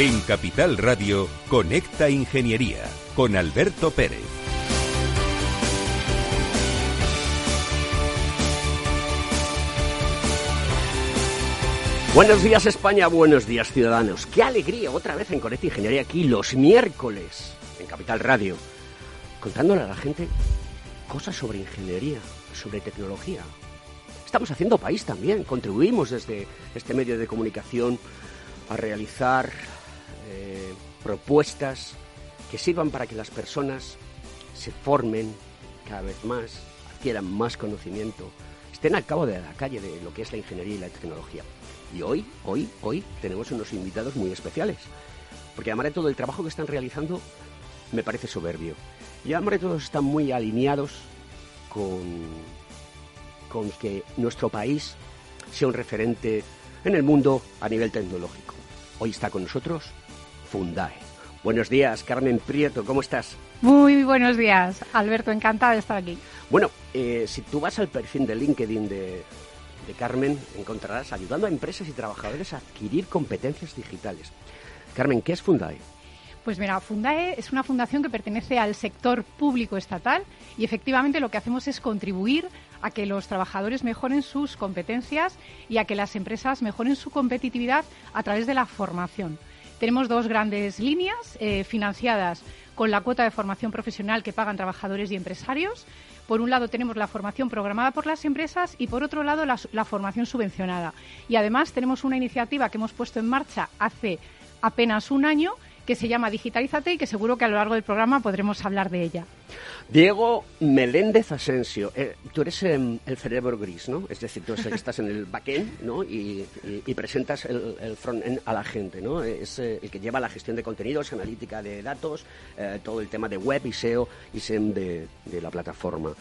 En Capital Radio, Conecta Ingeniería con Alberto Pérez. Buenos días España, buenos días ciudadanos. Qué alegría otra vez en Conecta Ingeniería aquí los miércoles en Capital Radio, contándole a la gente cosas sobre ingeniería, sobre tecnología. Estamos haciendo país también, contribuimos desde este medio de comunicación a realizar eh, propuestas que sirvan para que las personas se formen cada vez más, adquieran más conocimiento, estén al cabo de la calle de lo que es la ingeniería y la tecnología. Y hoy, hoy, hoy tenemos unos invitados muy especiales. Porque de todo el trabajo que están realizando, me parece soberbio. Y de todos están muy alineados con, con que nuestro país sea un referente en el mundo a nivel tecnológico. Hoy está con nosotros Fundae. Buenos días, Carmen Prieto, ¿cómo estás? Muy buenos días, Alberto, encantada de estar aquí. Bueno, eh, si tú vas al perfil de LinkedIn de, de Carmen encontrarás ayudando a empresas y trabajadores a adquirir competencias digitales. Carmen, ¿qué es Fundae? Pues mira, Fundae es una fundación que pertenece al sector público estatal y efectivamente lo que hacemos es contribuir a que los trabajadores mejoren sus competencias y a que las empresas mejoren su competitividad a través de la formación. Tenemos dos grandes líneas eh, financiadas con la cuota de formación profesional que pagan trabajadores y empresarios. Por un lado tenemos la formación programada por las empresas y por otro lado la, la formación subvencionada. Y además tenemos una iniciativa que hemos puesto en marcha hace apenas un año que se llama Digitalízate y que seguro que a lo largo del programa podremos hablar de ella. Diego Meléndez Asensio, eh, tú eres em, el cerebro gris, ¿no? Es decir, tú eres el que estás en el backend, ¿no? Y, y- y presentas el, el frontend a la gente, ¿no? Es eh, el que lleva la gestión de contenidos, analítica de datos, eh, todo el tema de web y SEO y SEM de, de la plataforma.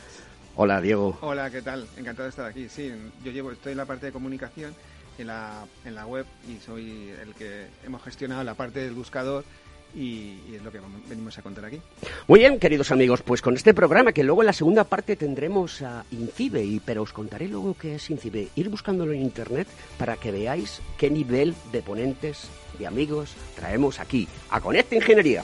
Hola, Diego. Hola, ¿qué tal? Encantado de estar aquí. Sí, yo llevo, estoy en la parte de comunicación en la, en la web y soy el que hemos gestionado la parte del buscador y, y es lo que venimos a contar aquí. Muy bien, queridos amigos, pues con este programa que luego en la segunda parte tendremos a Incibe, y, pero os contaré luego qué es Incibe. Ir buscándolo en internet para que veáis qué nivel de ponentes, de amigos, traemos aquí a Conecta Ingeniería.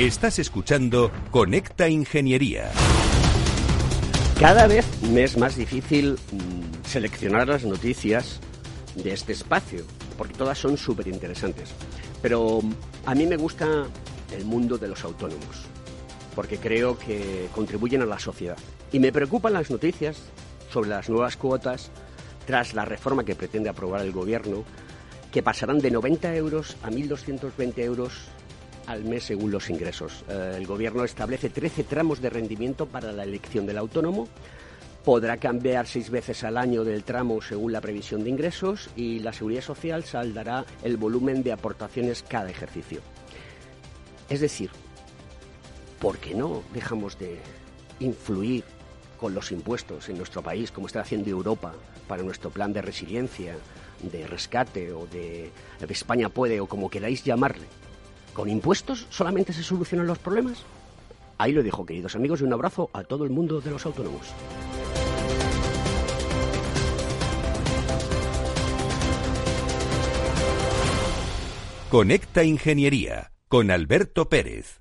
Estás escuchando Conecta Ingeniería. Cada vez me es más difícil mm, seleccionar las noticias de este espacio, porque todas son súper interesantes. Pero mm, a mí me gusta el mundo de los autónomos, porque creo que contribuyen a la sociedad. Y me preocupan las noticias sobre las nuevas cuotas tras la reforma que pretende aprobar el Gobierno, que pasarán de 90 euros a 1.220 euros al mes según los ingresos. Eh, el Gobierno establece 13 tramos de rendimiento para la elección del autónomo. Podrá cambiar seis veces al año del tramo según la previsión de ingresos y la Seguridad Social saldará el volumen de aportaciones cada ejercicio. Es decir, ¿por qué no dejamos de influir con los impuestos en nuestro país, como está haciendo Europa para nuestro plan de resiliencia, de rescate o de España puede o como queráis llamarle? ¿Con impuestos solamente se solucionan los problemas? Ahí lo dijo, queridos amigos, y un abrazo a todo el mundo de los autónomos. Conecta Ingeniería con Alberto Pérez.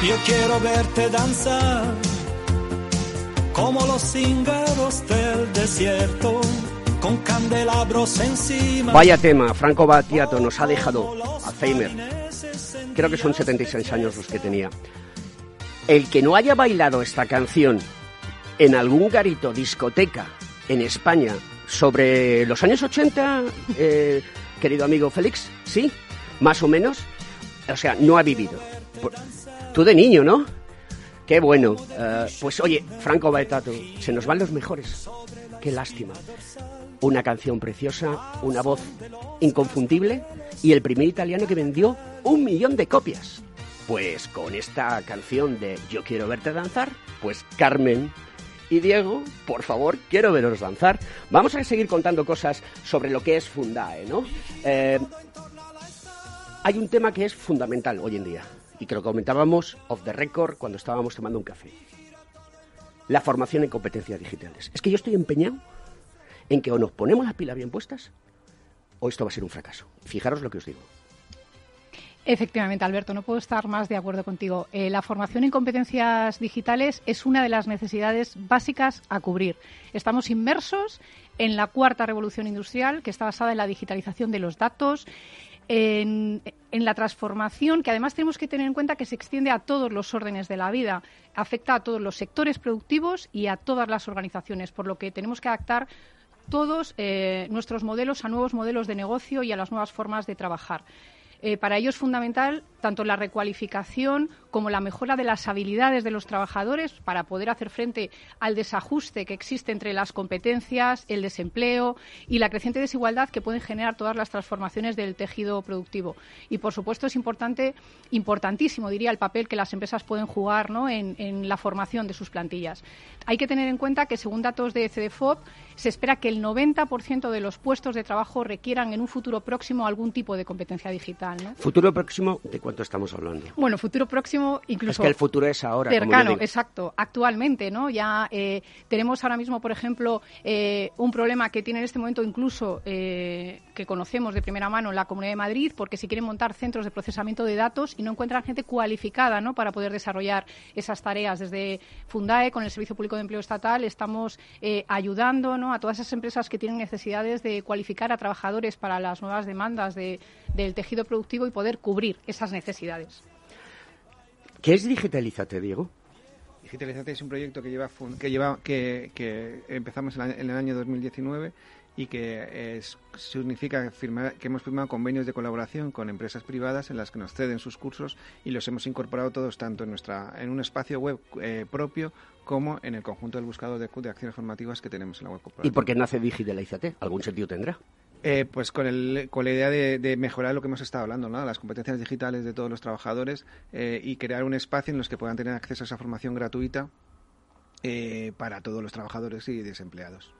Yo quiero verte danzar como los cíngaros del desierto con candelabros encima. Vaya tema, Franco Battiato nos ha dejado Alzheimer. Creo que son 76 años los que tenía. El que no haya bailado esta canción en algún garito, discoteca, en España, sobre los años 80, eh, querido amigo Félix, ¿sí? Más o menos. O sea, no ha vivido. Tú de niño, ¿no? Qué bueno. Eh, pues oye, Franco Battiato, se nos van los mejores. Qué lástima. Una canción preciosa, una voz inconfundible y el primer italiano que vendió un millón de copias. Pues con esta canción de Yo quiero verte danzar, pues Carmen y Diego, por favor, quiero veros danzar. Vamos a seguir contando cosas sobre lo que es Fundae, ¿no? Eh, hay un tema que es fundamental hoy en día y que lo comentábamos off the record cuando estábamos tomando un café. La formación en competencias digitales. Es que yo estoy empeñado en que o nos ponemos las pilas bien puestas o esto va a ser un fracaso. Fijaros lo que os digo. Efectivamente, Alberto, no puedo estar más de acuerdo contigo. Eh, la formación en competencias digitales es una de las necesidades básicas a cubrir. Estamos inmersos en la cuarta revolución industrial, que está basada en la digitalización de los datos, en, la transformación, que además tenemos que tener en cuenta que se extiende a todos los órdenes de la vida, afecta a todos los sectores productivos y a todas las organizaciones, por lo que tenemos que adaptar todos eh, nuestros modelos a nuevos modelos de negocio y a las nuevas formas de trabajar. Eh, para ello es fundamental tanto la recualificación como la mejora de las habilidades de los trabajadores para poder hacer frente al desajuste que existe entre las competencias, el desempleo y la creciente desigualdad que pueden generar todas las transformaciones del tejido productivo. Y, por supuesto, es importante, importantísimo, diría, el papel que las empresas pueden jugar en, en la formación de sus plantillas. Hay que tener en cuenta que, según datos de CDFOP, se espera que el 90% de los puestos de trabajo requieran en un futuro próximo algún tipo de competencia digital. ¿no? ¿Futuro próximo de cuánto estamos hablando? Bueno, futuro próximo incluso... Es que el futuro es ahora. Cercano, exacto. Actualmente, ¿no? Ya eh, tenemos ahora mismo, por ejemplo, eh, un problema que tiene en este momento incluso eh, que conocemos de primera mano en la Comunidad de Madrid, porque si quieren montar centros de procesamiento de datos y no encuentran gente cualificada ¿no? para poder desarrollar esas tareas. Desde Fundae, con el Servicio Público de Empleo Estatal, estamos ayudando ¿no? a todas esas empresas que tienen necesidades de cualificar a trabajadores para las nuevas demandas de, del tejido productivo y poder cubrir esas necesidades. ¿Qué es Digitalizate, Diego? Digitalizate es un proyecto que lleva que lleva que, que empezamos en, el año 2019 y que es, significa firmar, que hemos firmado convenios de colaboración con empresas privadas en las que nos ceden sus cursos y los hemos incorporado todos tanto en nuestra en un espacio web eh, propio como en el conjunto del buscador de, de, acciones formativas que tenemos en la web ¿Y por qué nace Digitalizate? ¿Algún sentido tendrá? Eh, pues con, el, con la idea de, mejorar lo que hemos estado hablando, ¿no? las competencias digitales de todos los trabajadores eh, y crear un espacio en los que puedan tener acceso a esa formación gratuita eh, para todos los trabajadores y desempleados.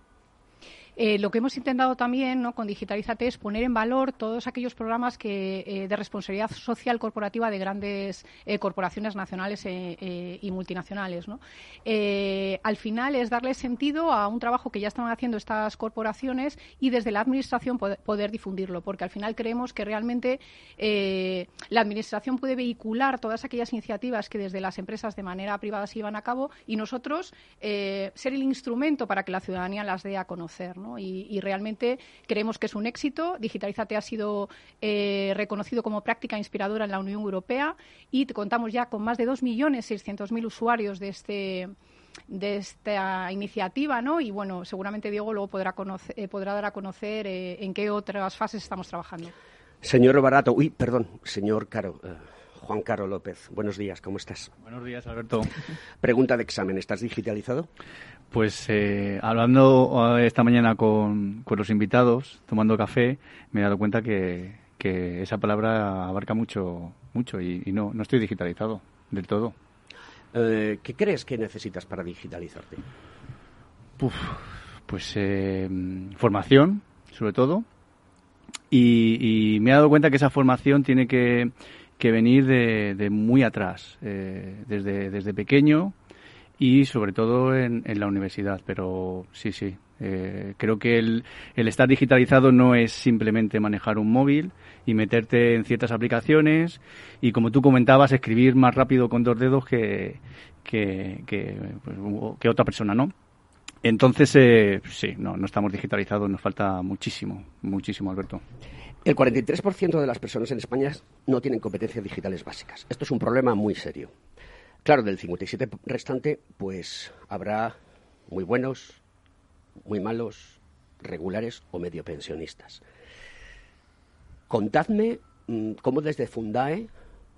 Eh, lo que hemos intentado también con Digitalizate es poner en valor todos aquellos programas eh, de responsabilidad social corporativa de grandes eh, corporaciones nacionales y multinacionales. ¿no? al final es darle sentido a un trabajo que ya están haciendo estas corporaciones y desde la Administración poder, difundirlo, porque al final creemos que realmente la Administración puede vehicular todas aquellas iniciativas que desde las empresas de manera privada se llevan a cabo y nosotros ser el instrumento para que la ciudadanía las dé a conocer. ¿no? Y, realmente creemos que es un éxito. Digitalizate ha sido eh, reconocido como práctica inspiradora en la Unión Europea y contamos ya con más de 2.600.000 usuarios de este de esta iniciativa, ¿no? Y bueno, seguramente Diego luego podrá, conocer, eh, podrá dar a conocer eh, en qué otras fases estamos trabajando. Señor Barato, uy, perdón, señor Caro. Juan Caro López, buenos días, ¿cómo estás? Buenos días, Alberto. Pregunta de examen, ¿estás digitalizado? Pues eh, hablando eh, esta mañana con, los invitados, tomando café, me he dado cuenta que, esa palabra abarca mucho, mucho y, no, no estoy digitalizado del todo. Eh, ¿Qué crees que necesitas para digitalizarte? pues eh, formación, sobre todo. Y, me he dado cuenta que esa formación tiene que, venir de, muy atrás, eh, desde, desde pequeño y sobre todo en, la universidad. Pero sí, sí, eh, creo que el, el, estar digitalizado no es simplemente manejar un móvil y meterte en ciertas aplicaciones y, como tú comentabas, escribir más rápido con dos dedos que, que, que, pues, que otra persona, ¿no? Entonces, eh, sí, no, no estamos digitalizados, nos falta muchísimo, muchísimo, Alberto. El 43% de las personas en España no tienen competencias digitales básicas. Esto es un problema muy serio. Claro, del 57 restante, pues habrá muy buenos, muy malos, regulares o medio pensionistas. Contadme mm, cómo desde Fundae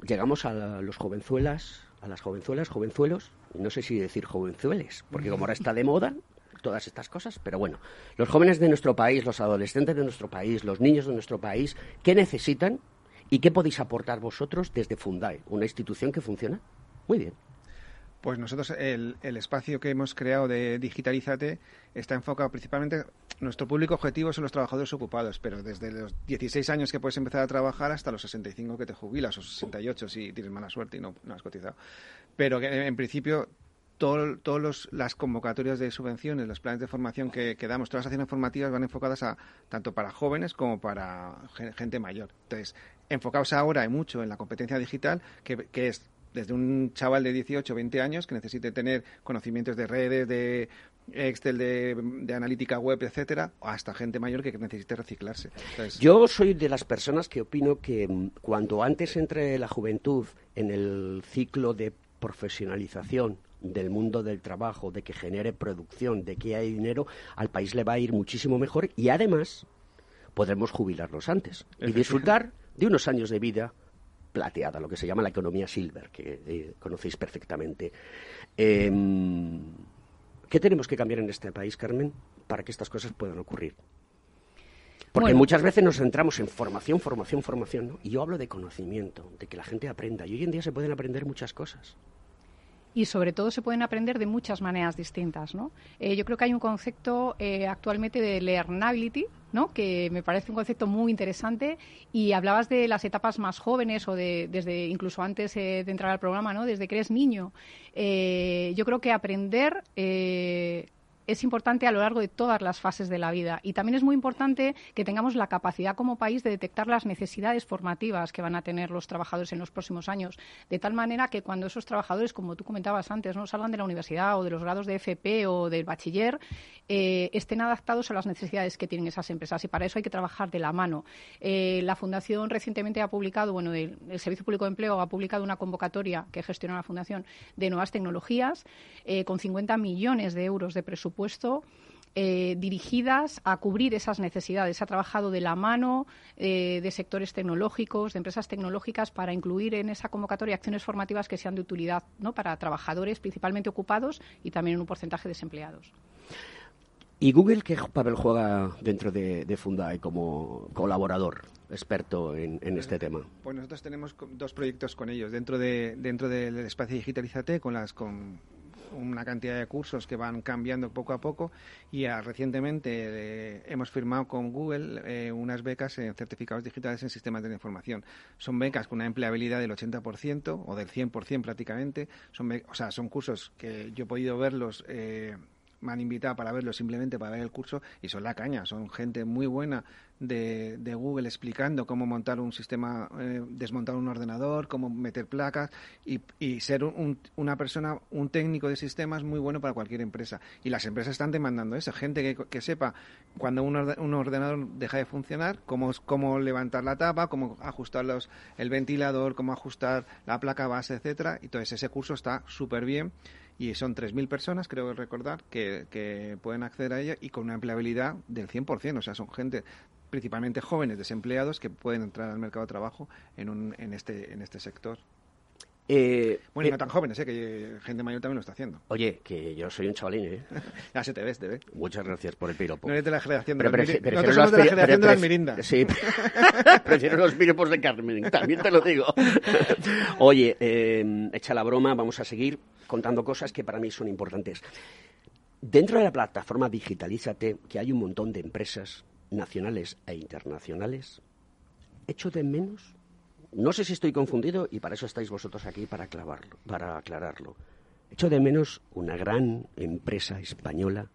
llegamos a los jovenzuelas, a las jovenzuelas, jovenzuelos, no sé si decir jovenzueles, porque como ahora está de moda, todas estas cosas, pero bueno, los jóvenes de nuestro país, los adolescentes de nuestro país, los niños de nuestro país, ¿qué necesitan y qué podéis aportar vosotros desde Fundae, una institución que funciona muy bien? Pues nosotros el, espacio que hemos creado de Digitalízate está enfocado principalmente, nuestro público objetivo son los trabajadores ocupados, pero desde los 16 años que puedes empezar a trabajar hasta los 65 que te jubilas o 68 si tienes mala suerte y no, has cotizado. Pero en principio todas las convocatorias de subvenciones, los planes de formación que, damos, todas las acciones formativas van enfocadas a tanto para jóvenes como para gente mayor. Entonces, enfocados ahora y mucho en la competencia digital, que, es desde un chaval de 18 o 20 años que necesite tener conocimientos de redes, de Excel, de, analítica web, etcétera, hasta gente mayor que necesite reciclarse. Yo soy de las personas que opino que mm, cuando antes entre la juventud en el ciclo de profesionalización del mundo del trabajo, de que genere producción, de que hay dinero, al país le va a ir muchísimo mejor y además podremos jubilarnos antes y disfrutar de unos años de vida plateada, lo que se llama la economía silver, que eh, conocéis perfectamente. Em, ¿Qué tenemos que cambiar en este país, Carmen, para que estas cosas puedan ocurrir? Porque muchas veces nos centramos en formación, formación, formación, ¿no? Y yo hablo de conocimiento, de que la gente aprenda. Y hoy en día se pueden aprender muchas cosas y sobre todo se pueden aprender de muchas maneras distintas. ¿no? Eh, yo creo que hay un concepto eh, actualmente de learnability, ¿no? que me parece un concepto muy interesante y hablabas de las etapas más jóvenes o de, desde incluso antes eh, de entrar al programa, ¿no? desde que eres niño. yo creo que aprender es importante a lo largo de todas las fases de la vida. Y también es muy importante que tengamos la capacidad como país de detectar las necesidades formativas que van a tener los trabajadores en los próximos años. De tal manera que cuando esos trabajadores, como tú comentabas antes, no salgan de la universidad o de los grados de FP o del bachiller, eh, estén adaptados a las necesidades que tienen esas empresas. Y para eso hay que trabajar de la mano. Eh, la Fundación recientemente ha publicado, bueno, el, Servicio Público de Empleo ha publicado una convocatoria que gestiona la Fundación de nuevas tecnologías eh, con 50 millones de euros de presupuesto eh, dirigidas a cubrir esas necesidades. Ha trabajado de la mano eh, de sectores tecnológicos, de empresas tecnológicas, para incluir en esa convocatoria acciones formativas que sean de utilidad ¿no? para trabajadores principalmente ocupados y también en un porcentaje de desempleados. ¿Y Google qué papel juega dentro de, de Fundae como colaborador? experto en, este tema? Pues nosotros tenemos dos proyectos con ellos dentro de dentro del espacio Digitalizate con las con una cantidad de cursos que van cambiando poco a poco y recientemente eh, hemos firmado con Google eh, unas becas en certificados digitales en sistemas de información. Son becas con una empleabilidad del 80% o del 100% prácticamente. Son, o sea, son cursos que yo he podido verlos eh, me han invitado para verlo simplemente para ver el curso y son la caña, son gente muy buena de, de Google explicando cómo montar un sistema, eh, desmontar un ordenador, cómo meter placas y, ser un, una persona, un técnico de sistemas muy bueno para cualquier empresa. Y las empresas están demandando eso, gente que, sepa cuando un, ordenador deja de funcionar, cómo, cómo levantar la tapa, cómo ajustar el ventilador, cómo ajustar la placa base, etcétera. Y entonces ese curso está súper bien y son 3.000 personas, creo recordar, que, que pueden acceder a ella y con una empleabilidad del 100%, o sea, son gente principalmente jóvenes desempleados que pueden entrar al mercado de trabajo en, un, en, este, en este sector. Eh, bueno, y no eh, tan jóvenes, ¿eh? que gente mayor también lo está haciendo. Oye, que yo soy un chavalín, ¿eh? ya se te ves, te ve. Muchas gracias por el piropo. No eres de la generación de, pero Nosotros somos de la generación de las mirindas. Sí, prefiero los piropos de Carmen, también te lo digo. Oye, eh, echa la broma, vamos a seguir. contando cosas que para mí son importantes. Dentro de la plataforma Digitalízate, que hay un montón de empresas nacionales e internacionales, echo de menos, no sé si estoy confundido y para eso estáis vosotros aquí para, clavarlo, para aclararlo, echo de menos una gran empresa española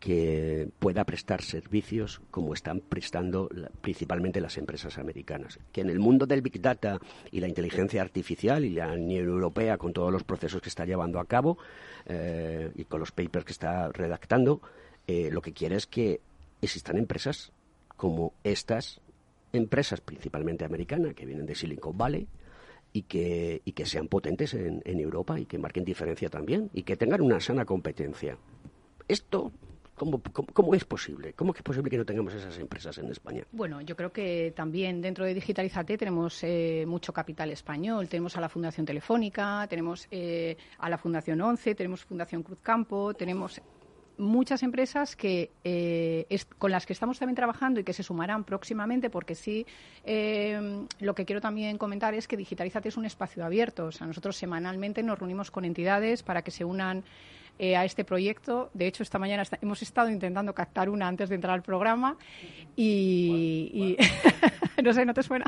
que pueda prestar servicios como están prestando principalmente las empresas americanas. Que en el mundo del Big Data y la inteligencia artificial y la Unión Europea con todos los procesos que está llevando a cabo eh, y con los papers que está redactando, eh, lo que quiere es que existan empresas como estas empresas, principalmente americanas, que vienen de Silicon Valley, y que, y que sean potentes en, en Europa y que marquen diferencia también y que tengan una sana competencia. Esto ¿Cómo, es posible? ¿Cómo es posible que no tengamos esas empresas en España? Bueno, yo creo que también dentro de Digitalizate tenemos eh, mucho capital español. Tenemos a la Fundación Telefónica, tenemos eh, a la Fundación ONCE, tenemos Fundación Cruz Campo, tenemos muchas empresas que eh, con las que estamos también trabajando y que se sumarán próximamente, porque sí, lo que quiero también comentar es que Digitalizate es un espacio abierto. O sea, nosotros semanalmente nos reunimos con entidades para que se unan eh, a este proyecto. De hecho, esta mañana hemos estado intentando captar una antes de entrar al programa y, no sé, ¿no te suena?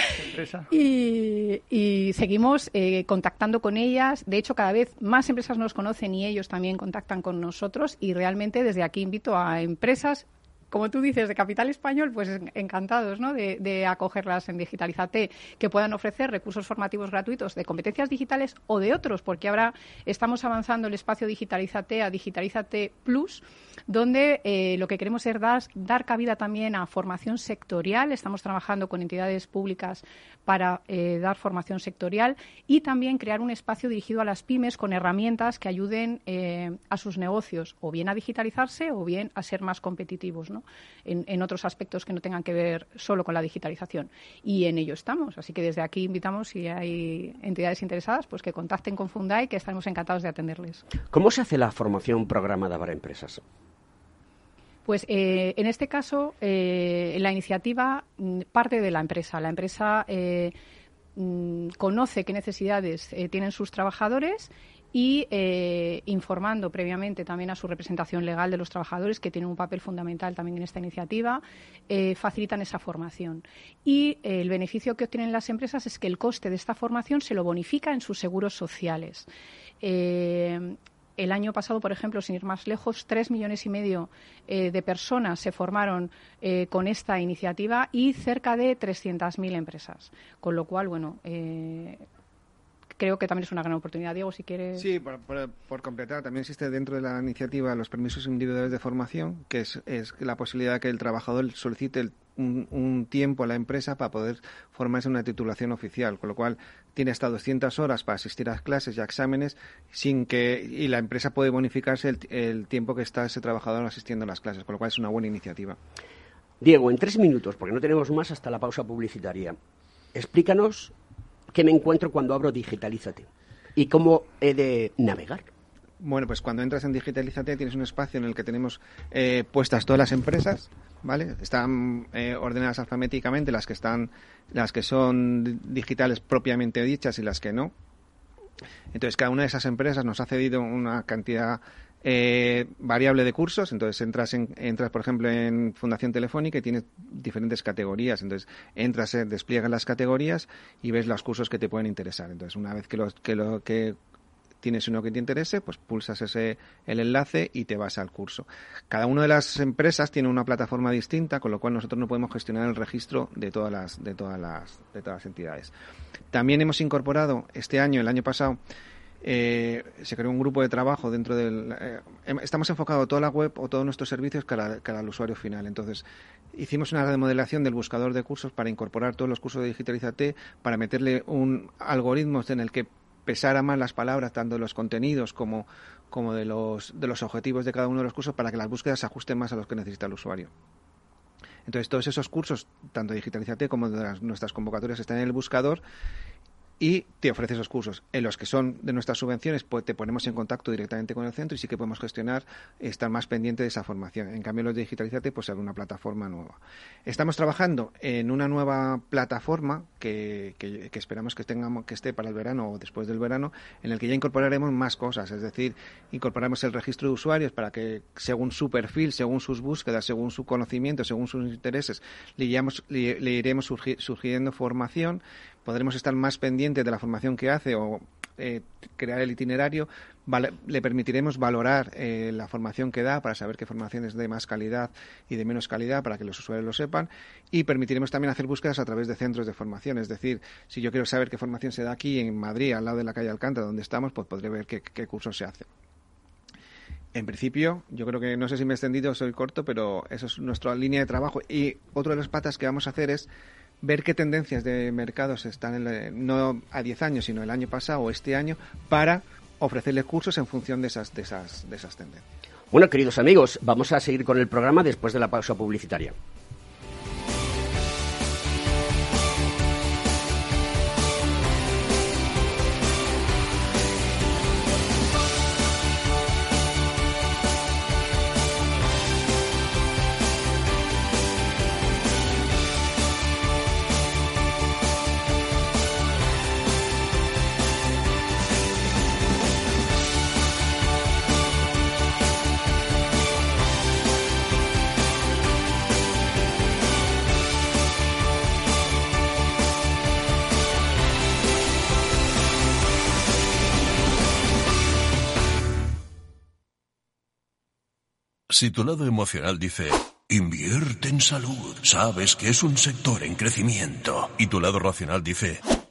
y, y, seguimos eh, contactando con ellas. De hecho, cada vez más empresas nos conocen y ellos también contactan con nosotros. Y realmente desde aquí invito a empresas como tú dices, de capital español, pues encantados ¿no? de, acogerlas en Digitalizate, que puedan ofrecer recursos formativos gratuitos de competencias digitales o de otros, porque ahora estamos avanzando el espacio Digitalizate a Digitalizate Plus, donde eh, lo que queremos es dar, dar cabida también a formación sectorial. Estamos trabajando con entidades públicas para eh, dar formación sectorial y también crear un espacio dirigido a las pymes con herramientas que ayuden eh, a sus negocios o bien a digitalizarse o bien a ser más competitivos en, otros aspectos que no tengan que ver solo con la digitalización. Y en ello estamos. Así que desde aquí invitamos, si hay entidades interesadas, pues que contacten con Fundai, que estaremos encantados de atenderles. ¿Cómo se hace la formación programada para empresas? Pues eh, en este caso, eh, la iniciativa mm, parte de la empresa. La empresa eh, mm, conoce qué necesidades tienen sus trabajadores y eh, informando previamente también a su representación legal de los trabajadores, que tienen un papel fundamental también en esta iniciativa, eh, facilitan esa formación. Y eh, el beneficio que obtienen las empresas es que el coste de esta formación se lo bonifica en sus seguros sociales. el año pasado, por ejemplo, sin ir más lejos, tres millones y medio de personas se formaron con esta iniciativa y cerca de 300.000 empresas. Con lo cual, bueno, creo que también es una gran oportunidad. Diego, si quieres. Sí, por, completar, también existe dentro de la iniciativa los permisos individuales de formación, que es, la posibilidad de que el trabajador solicite un, tiempo a la empresa para poder formarse en una titulación oficial, con lo cual tiene hasta 200 horas para asistir a clases y a exámenes sin que y la empresa puede bonificarse el, el tiempo que está ese trabajador asistiendo a las clases, con lo cual es una buena iniciativa. Diego, en tres minutos, porque no tenemos más hasta la pausa publicitaria, explícanos ¿Qué me encuentro cuando abro Digitalízate? ¿Y cómo he de navegar? Bueno, pues cuando entras en Digitalízate tienes un espacio en el que tenemos eh, puestas todas las empresas, ¿vale? Están eh, ordenadas alfabéticamente las que están, las que son digitales propiamente dichas y las que no. Entonces cada una de esas empresas nos ha cedido una cantidad eh, variable de cursos, entonces entras, en, entras por ejemplo en Fundación Telefónica y tienes diferentes categorías, entonces entras, eh, despliegas las categorías y ves los cursos que te pueden interesar. Entonces una vez que, que, lo, que tienes uno que te interese, pues pulsas ese, el enlace y te vas al curso. Cada una de las empresas tiene una plataforma distinta, con lo cual nosotros no podemos gestionar el registro de todas las, de todas las, de todas las entidades. También hemos incorporado este año, el año pasado, eh, se creó un grupo de trabajo dentro del... Eh, em, estamos enfocados toda la web o todos nuestros servicios cara, al usuario final. Entonces, hicimos una remodelación del buscador de cursos para incorporar todos los cursos de Digitalizate, para meterle un algoritmo en el que pesara más las palabras, tanto de los contenidos como, como de, los, de los objetivos de cada uno de los cursos, para que las búsquedas se ajusten más a los que necesita el usuario. Entonces, todos esos cursos, tanto Digitalizate como de nuestras convocatorias, están en el buscador y te ofrece esos cursos. En los que son de nuestras subvenciones, pues te ponemos en contacto directamente con el centro y sí que podemos gestionar, estar más pendiente de esa formación. En cambio, los de Digitalizate, pues es una plataforma nueva. Estamos trabajando en una nueva plataforma que, que, esperamos que, tengamos, que esté para el verano o después del verano, en el que ya incorporaremos más cosas, es decir, incorporaremos el registro de usuarios para que, según su perfil, según sus búsquedas, según su conocimiento, según sus intereses, le, le, iremos surgiendo formación podremos estar más pendientes de la formación que hace o eh, crear el itinerario, le permitiremos valorar eh, la formación que da para saber qué formación es de más calidad y de menos calidad para que los usuarios lo sepan y permitiremos también hacer búsquedas a través de centros de formación. Es decir, si yo quiero saber qué formación se da aquí en Madrid, al lado de la calle Alcántara, donde estamos, pues podré ver qué, qué cursos se hacen. En principio, yo creo que no sé si me he extendido o soy corto, pero eso es nuestra línea de trabajo. Y otra de las patas que vamos a hacer es ver qué tendencias de mercados están no a 10 años, sino el año pasado o este año, para ofrecerles cursos en función de esas, de esas, de esas tendencias. Bueno, queridos amigos, vamos a seguir con el programa después de la pausa publicitaria. Si tu lado emocional dice, invierte en salud, sabes que es un sector en crecimiento, y tu lado racional dice,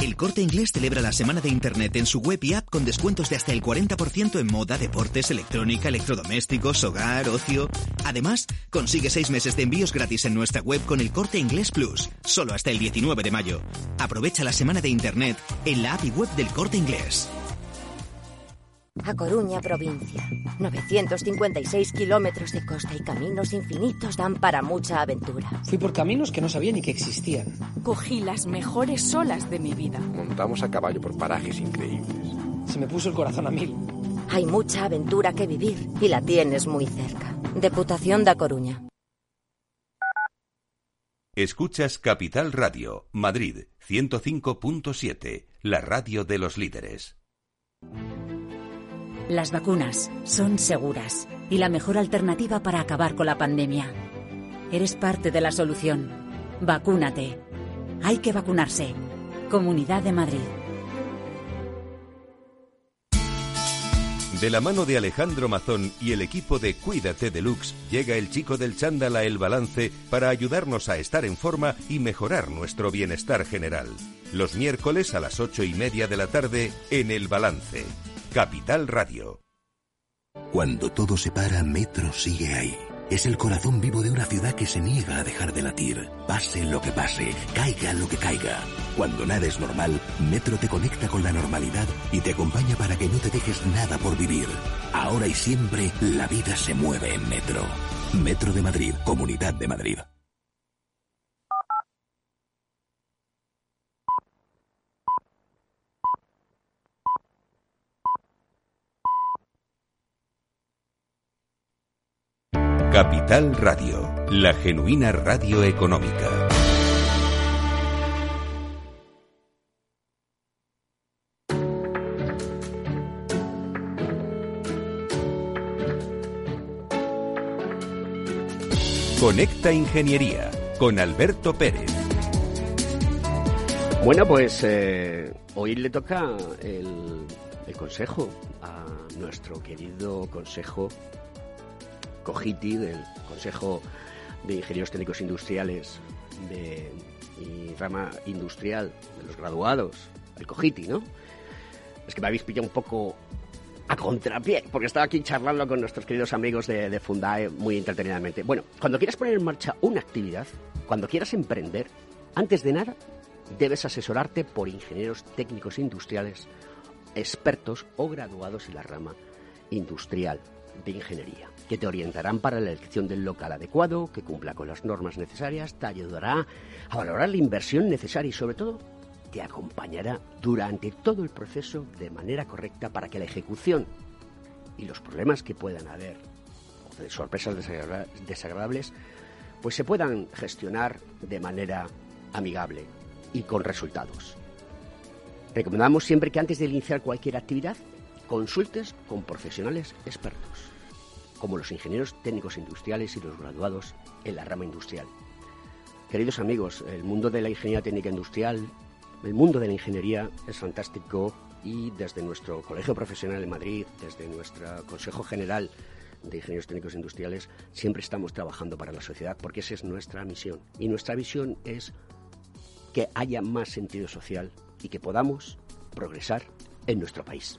El Corte Inglés celebra la semana de Internet en su web y app con descuentos de hasta el 40% en moda, deportes, electrónica, electrodomésticos, hogar, ocio. Además, consigue seis meses de envíos gratis en nuestra web con el Corte Inglés Plus, solo hasta el 19 de mayo. Aprovecha la semana de Internet en la app y web del Corte Inglés. A Coruña, provincia. 956 kilómetros de costa y caminos infinitos dan para mucha aventura. Fui por caminos que no sabía ni que existían. Cogí las mejores olas de mi vida. Montamos a caballo por parajes increíbles. Se me puso el corazón a mil. Hay mucha aventura que vivir y la tienes muy cerca. Deputación da Coruña. Escuchas Capital Radio, Madrid 105.7, la radio de los líderes. Las vacunas son seguras y la mejor alternativa para acabar con la pandemia. Eres parte de la solución. Vacúnate. Hay que vacunarse. Comunidad de Madrid. De la mano de Alejandro Mazón y el equipo de Cuídate Deluxe, llega el chico del chándal a El Balance para ayudarnos a estar en forma y mejorar nuestro bienestar general. Los miércoles a las ocho y media de la tarde en El Balance. Capital Radio. Cuando todo se para, Metro sigue ahí. Es el corazón vivo de una ciudad que se niega a dejar de latir. Pase lo que pase, caiga lo que caiga. Cuando nada es normal, Metro te conecta con la normalidad y te acompaña para que no te dejes nada por vivir. Ahora y siempre, la vida se mueve en Metro. Metro de Madrid, Comunidad de Madrid. Capital Radio, la genuina radio económica. Conecta Ingeniería con Alberto Pérez. Bueno, pues eh, hoy le toca el, el consejo a nuestro querido consejo COGITI, del Consejo de Ingenieros Técnicos Industriales de, y rama industrial de los graduados, el COGITI, ¿no? Es que me habéis pillado un poco a contrapié, porque estaba aquí charlando con nuestros queridos amigos de, de Fundae muy entretenidamente. Bueno, cuando quieras poner en marcha una actividad, cuando quieras emprender, antes de nada, debes asesorarte por ingenieros técnicos industriales, expertos o graduados en la rama industrial de ingeniería, que te orientarán para la elección del local adecuado, que cumpla con las normas necesarias, te ayudará a valorar la inversión necesaria y sobre todo te acompañará durante todo el proceso de manera correcta para que la ejecución y los problemas que puedan haber, o de sorpresas desagradables, pues se puedan gestionar de manera amigable y con resultados. Recomendamos siempre que antes de iniciar cualquier actividad consultes con profesionales expertos, como los ingenieros técnicos industriales y los graduados en la rama industrial. Queridos amigos, el mundo de la ingeniería técnica industrial el mundo de la ingeniería es fantástico y desde nuestro Colegio Profesional en Madrid, desde nuestro Consejo General de Ingenieros Técnicos Industriales, siempre estamos trabajando para la sociedad porque esa es nuestra misión. Y nuestra visión es que haya más sentido social y que podamos progresar en nuestro país.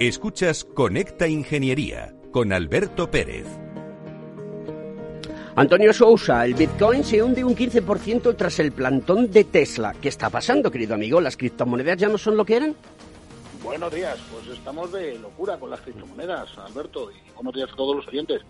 Escuchas Conecta Ingeniería con Alberto Pérez. Antonio Sousa, el Bitcoin se hunde un 15% tras el plantón de Tesla. ¿Qué está pasando, querido amigo? ¿Las criptomonedas ya no son lo que eran? Buenos días, pues estamos de locura con las criptomonedas, Alberto, y buenos días a todos los oyentes.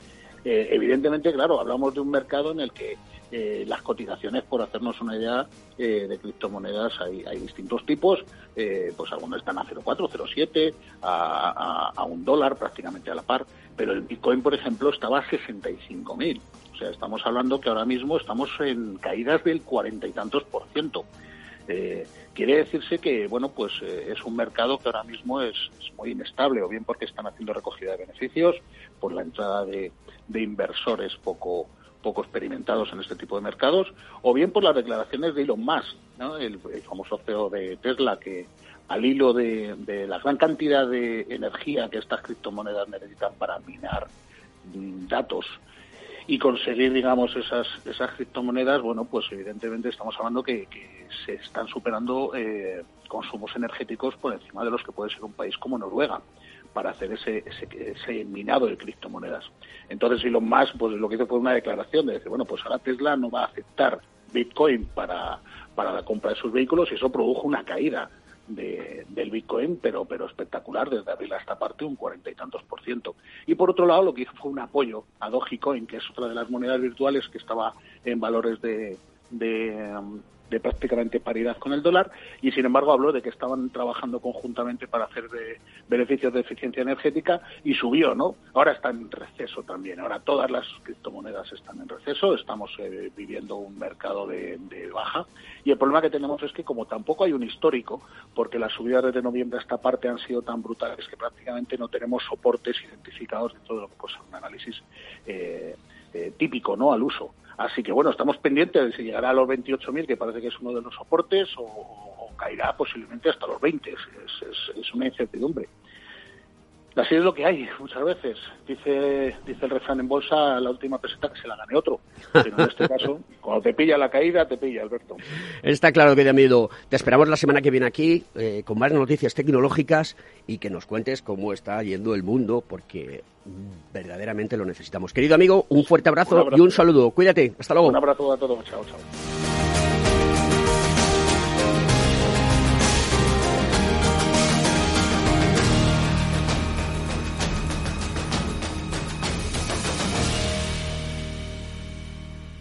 Eh, evidentemente, claro, hablamos de un mercado en el que eh, las cotizaciones, por hacernos una idea eh, de criptomonedas, hay, distintos tipos, pues algunos están a 0,4, 0,7, a, a, un dólar prácticamente a la par, pero el Bitcoin, por ejemplo, estaba a 65.000. O sea, estamos hablando que ahora mismo estamos en caídas del cuarenta y tantos por ciento. Quiere decirse que bueno pues es un mercado que ahora mismo es, muy inestable o bien porque están haciendo recogida de beneficios por la entrada de, inversores poco poco experimentados en este tipo de mercados, o bien por las declaraciones de Elon Musk, el, famoso CEO de Tesla, que al hilo de, la gran cantidad de energía que estas criptomonedas necesitan para minar mm, datos y conseguir, digamos, esas, esas criptomonedas, bueno, pues evidentemente estamos hablando que, se están superando eh, consumos energéticos por encima de los que puede ser un país como Noruega. para hacer ese, ese, minado de criptomonedas. Entonces Elon Musk pues lo que hizo fue una declaración de decir, bueno, pues ahora Tesla no va a aceptar Bitcoin para, para la compra de sus vehículos y eso produjo una caída del Bitcoin, pero, pero espectacular, desde abril a esta parte un cuarenta y tantos por ciento. Y por otro lado, lo que hizo fue un apoyo a Dogecoin, que es otra de las monedas virtuales que estaba en valores de, de, um, de prácticamente paridad con el dólar y sin embargo habló de que estaban trabajando conjuntamente para hacer de beneficios de eficiencia energética y subió, ¿no? Ahora está en receso también, ahora todas las criptomonedas están en receso, estamos eh, viviendo un mercado de, baja y el problema que tenemos es que como tampoco hay un histórico, porque las subidas desde noviembre a esta parte han sido tan brutales que prácticamente no tenemos soportes identificados de todo lo que puede ser un análisis eh, eh, típico, ¿no? Al uso. Así que bueno, estamos pendientes de si llegará a los 28.000, que parece que es uno de los soportes, o, caerá posiblemente hasta los 20. Es, es, una incertidumbre. Así es lo que hay muchas veces. Dice, dice el refrán en bolsa, la última peseta que se la gane otro. Pero en este caso, cuando te pilla la caída, te pilla, Alberto. Está claro que, amigo, te esperamos la semana que viene aquí eh, con más noticias tecnológicas y que nos cuentes cómo está yendo el mundo, porque verdaderamente lo necesitamos. Querido amigo, un fuerte abrazo, y un saludo. Cuídate. Hasta luego. Un abrazo a todos. Chao, chao.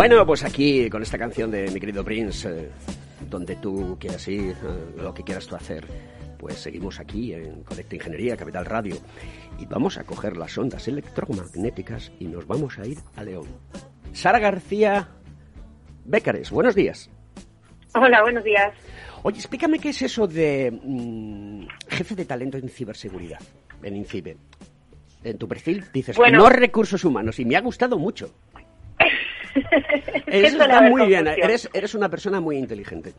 Bueno, pues aquí con esta canción de mi querido Prince, eh, donde tú quieras ir, eh, lo que quieras tú hacer, pues seguimos aquí en Conecta Ingeniería, Capital Radio, y vamos a coger las ondas electromagnéticas y nos vamos a ir a León. Sara García Bécares, buenos días. Hola, buenos días. Oye, explícame qué es eso de mm, jefe de talento en ciberseguridad, en INCIBE. En tu perfil dices no recursos humanos y me ha gustado mucho. Eso está muy bien. Eres, eres una persona muy inteligente.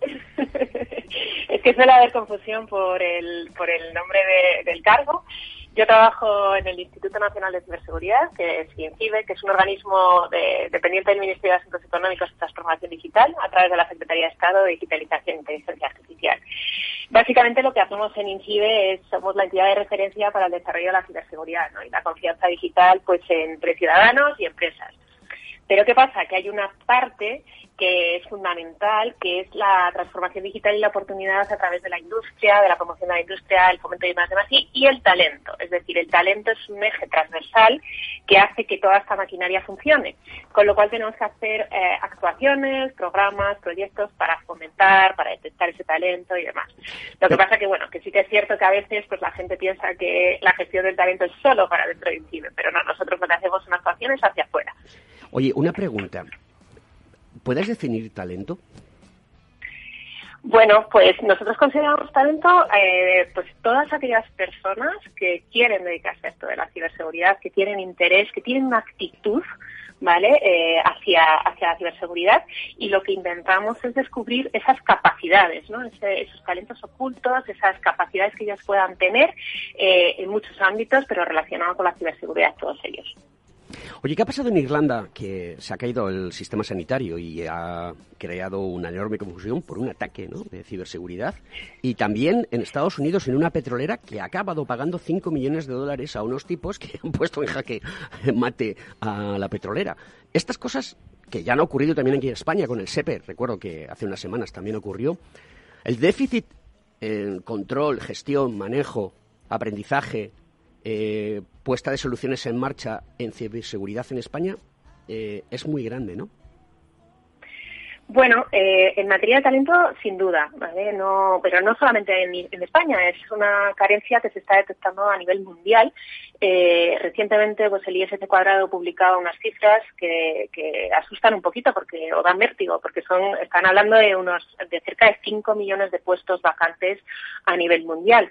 es que suele haber confusión por el, por el nombre del cargo. Yo trabajo en el Instituto Nacional de Ciberseguridad, que es INCIBE, que es un organismo dependiente del Ministerio de Asuntos Económicos y Transformación Digital, a través de la Secretaría de Estado de Digitalización e Inteligencia Artificial. Básicamente lo que hacemos en INCIBE es, somos la entidad de referencia para el desarrollo de la ciberseguridad y la confianza digital pues entre ciudadanos y empresas. Pero ¿qué pasa? Que hay una parte que es fundamental, que es la transformación digital y la oportunidad a través de la industria, de la promoción de la industria, el fomento de más demás y, y el talento. Es decir, el talento es un eje transversal que hace que toda esta maquinaria funcione. Con lo cual tenemos que hacer eh, actuaciones, programas, proyectos para fomentar, para detectar ese talento y demás. Lo que pasa que, bueno, que sí que es cierto que a veces pues la gente piensa que la gestión del talento es solo para dentro de INCIBE, pero no, nosotros lo que hacemos son actuaciones hacia afuera. Oye, una pregunta. ¿Puedes definir talento? Bueno, pues nosotros consideramos talento eh, pues todas aquellas personas que quieren dedicarse a esto de la ciberseguridad, que tienen interés, que tienen una actitud ¿vale? Eh, hacia, hacia la ciberseguridad y lo que intentamos es descubrir esas capacidades, ¿no? esos talentos ocultos, esas capacidades que ellos puedan tener eh, en muchos ámbitos, pero relacionados con la ciberseguridad, todos ellos. Oye, ¿qué ha pasado en Irlanda? Que se ha caído el sistema sanitario y ha creado una enorme confusión por un ataque de ciberseguridad. Y también en Estados Unidos, en una petrolera que ha acabado pagando 5 millones de dólares a unos tipos que han puesto en jaque mate a la petrolera. Estas cosas que ya han ocurrido también aquí en España con el SEPE, recuerdo que hace unas semanas también ocurrió. El déficit en control, gestión, manejo, aprendizaje, eh, puesta de soluciones en marcha en ciberseguridad en España eh, es muy grande, ¿no? Bueno, eh, en materia de talento, sin duda, no, pero no solamente en, España, es una carencia que se está detectando a nivel mundial. Eh, recientemente, pues el ISC cuadrado publicaba unas cifras que, asustan un poquito porque o dan vértigo, porque son están hablando de unos de cerca de 5 millones de puestos vacantes a nivel mundial.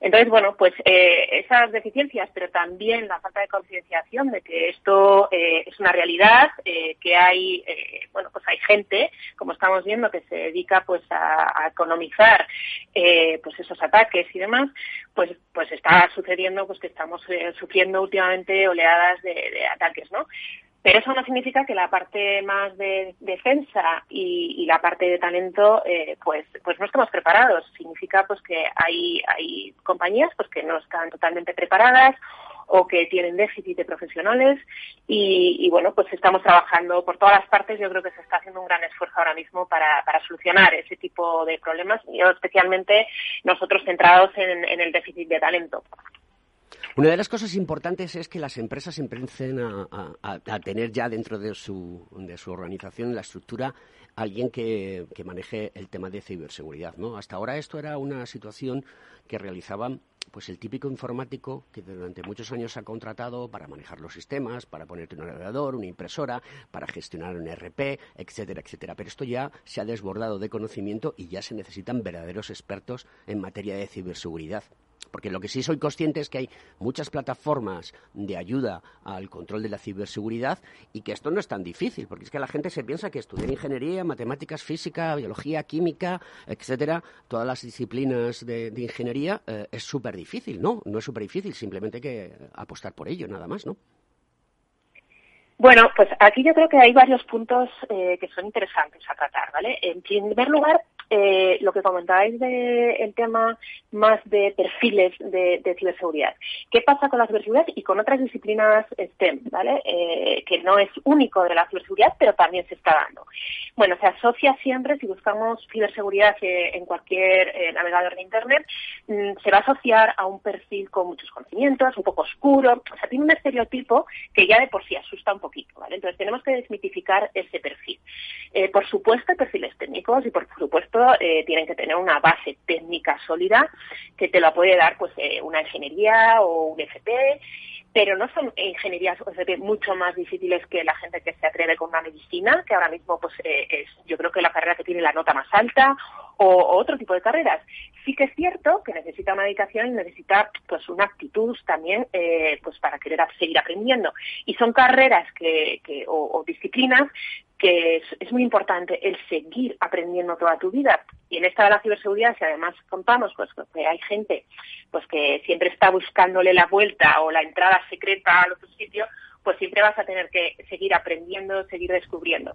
Entonces, bueno, pues eh, esas deficiencias, pero también la falta de concienciación de que esto eh, es una realidad, que hay, bueno, pues hay gente como estamos viendo, que se dedica pues a, economizar eh, pues esos ataques y demás, pues pues está sucediendo pues que estamos eh, sufriendo últimamente oleadas de, ataques, ¿no? Pero eso no significa que la parte más de defensa y, la parte de talento, eh, pues, pues no estemos preparados. Significa pues que hay, hay compañías pues que no están totalmente preparadas o que tienen déficit de profesionales y, bueno, pues estamos trabajando por todas las partes. Yo creo que se está haciendo un gran esfuerzo ahora mismo para, solucionar ese tipo de problemas, y especialmente nosotros centrados en, el déficit de talento. Una de las cosas importantes es que las empresas empiecen a, tener ya dentro de su, de su organización, la estructura, alguien que, que, maneje el tema de ciberseguridad. ¿no? Hasta ahora esto era una situación que realizaban pues el típico informático que durante muchos años ha contratado para manejar los sistemas, para ponerte un ordenador, una impresora, para gestionar un RP, etcétera, etcétera. Pero esto ya se ha desbordado de conocimiento y ya se necesitan verdaderos expertos en materia de ciberseguridad. Porque lo que sí soy consciente es que hay muchas plataformas de ayuda al control de la ciberseguridad y que esto no es tan difícil, porque es que la gente se piensa que estudiar ingeniería, matemáticas, física, biología, química, etcétera, todas las disciplinas de, ingeniería eh, es súper difícil, ¿no? No es súper difícil, simplemente hay que apostar por ello, nada más, ¿no? Bueno, pues aquí yo creo que hay varios puntos eh, que son interesantes a tratar, ¿vale? En primer lugar, eh, lo que comentabais del tema más de perfiles de, ciberseguridad. ¿Qué pasa con la ciberseguridad y con otras disciplinas STEM, ¿vale? Eh, que no es único de la ciberseguridad, pero también se está dando. Bueno, se asocia siempre, si buscamos ciberseguridad eh, en cualquier navegador de Internet, mm, se va a asociar a un perfil con muchos conocimientos, un poco oscuro, o sea, tiene un estereotipo que ya de por sí asusta un poquito, ¿vale? Entonces tenemos que desmitificar ese perfil. por supuesto, hay perfiles técnicos y por supuesto eh, tienen que tener una base técnica sólida que te la puede dar pues eh, una ingeniería o un FP pero no son ingenierías mucho más difíciles que la gente que se atreve con una medicina, que ahora mismo pues eh, es yo creo que la carrera que tiene la nota más alta, o, otro tipo de carreras. Sí que es cierto que necesita una dedicación y necesita pues una actitud también pues para querer seguir aprendiendo. Y son carreras que, que o disciplinas que es, muy importante el seguir aprendiendo toda tu vida. Y en esta de la ciberseguridad, si además contamos pues, que hay gente pues que siempre está buscándole la vuelta o la entrada secreta al otro sitio, pues siempre vas a tener que seguir aprendiendo, seguir descubriendo.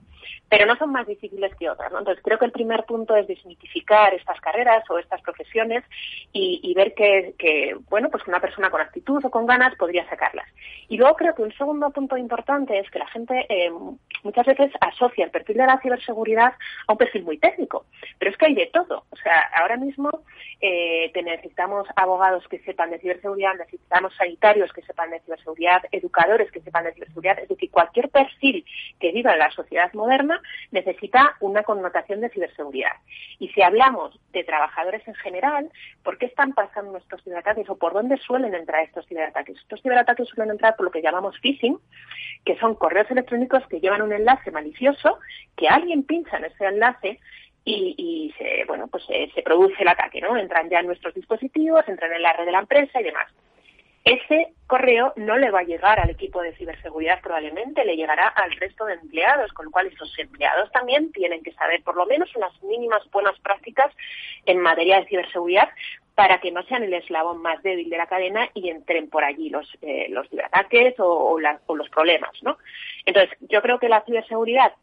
Pero no son más difíciles que otras, ¿no? Entonces creo que el primer punto es desmitificar estas carreras o estas profesiones y, ver que, bueno, pues una persona con actitud o con ganas podría sacarlas. Y luego creo que un segundo punto importante es que la gente eh, muchas veces asocia el perfil de la ciberseguridad a un perfil muy técnico, pero es que hay de todo. O sea, ahora mismo eh, necesitamos abogados que sepan de ciberseguridad, necesitamos sanitarios que sepan de ciberseguridad, educadores que sepan de ciberseguridad. Es decir, cualquier perfil que viva en la sociedad moderna necesita una connotación de ciberseguridad. Y si hablamos de trabajadores en general, ¿por qué están pasando estos ciberataques o por dónde suelen entrar estos ciberataques? Estos ciberataques suelen entrar por lo que llamamos phishing, que son correos electrónicos que llevan un enlace malicioso, que alguien pincha en ese enlace y, se, bueno, pues se, se, produce el ataque, ¿no? Entran ya en nuestros dispositivos, entran en la red de la empresa y demás. Ese correo no le va a llegar al equipo de ciberseguridad probablemente, le llegará al resto de empleados, con lo cual esos empleados también tienen que saber por lo menos unas mínimas buenas prácticas en materia de ciberseguridad para que no sean el eslabón más débil de la cadena y entren por allí los, eh, los ciberataques o, o los problemas, ¿no? Entonces, yo creo que la ciberseguridad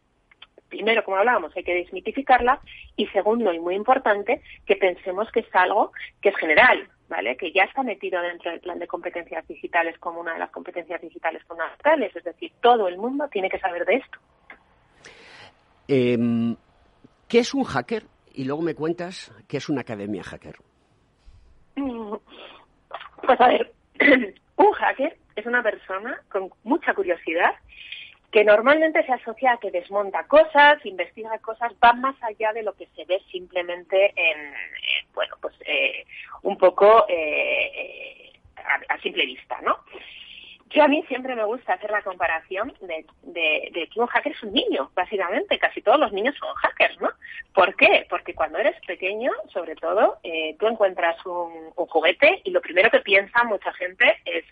primero, como hablábamos, hay que desmitificarla y segundo, y muy importante, que pensemos que es algo que es general, ¿vale? Que ya está metido dentro del plan de competencias digitales como una de las competencias digitales fundamentales, es decir, todo el mundo tiene que saber de esto. Em, ¿Qué es un hacker? Y luego me cuentas qué es una academia hacker. Mm, pues a ver, un hacker es una persona con mucha curiosidad que normalmente se asocia a que desmonta cosas, investiga cosas, va más allá de lo que se ve simplemente en, bueno, pues eh, un poco eh, eh, a, simple vista, ¿no? Yo a mí siempre me gusta hacer la comparación de, que un hacker es un niño, básicamente. Casi todos los niños son hackers, ¿no? ¿Por qué? Porque cuando eres pequeño, sobre todo, eh, tú encuentras un, juguete y lo primero que piensa mucha gente es,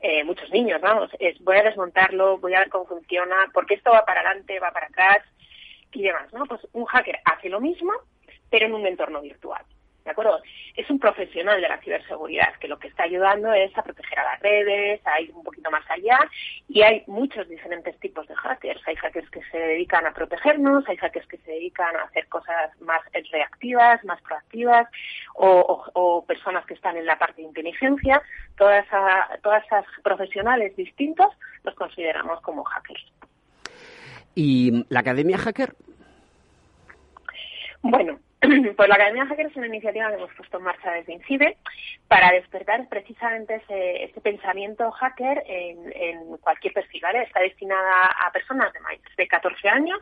eh, muchos niños, vamos, es voy a desmontarlo, voy a ver cómo funciona, porque esto va para adelante, va para atrás y demás, ¿no? Pues un hacker hace lo mismo, pero en un entorno virtual. ¿De acuerdo? Es un profesional de la ciberseguridad que lo que está ayudando es a proteger a las redes, a ir un poquito más allá y hay muchos diferentes tipos de hackers. Hay hackers que se dedican a protegernos, hay hackers que se dedican a hacer cosas más reactivas, más proactivas o, o, personas que están en la parte de inteligencia. Todas, todas esas profesionales distintos los consideramos como hackers. ¿Y la Academia Hacker? Bueno, pues la Academia Hacker es una iniciativa que hemos puesto en marcha desde INCIBE para despertar precisamente ese, pensamiento hacker en, en, cualquier perfil, ¿vale? Está destinada a personas de más de 14 años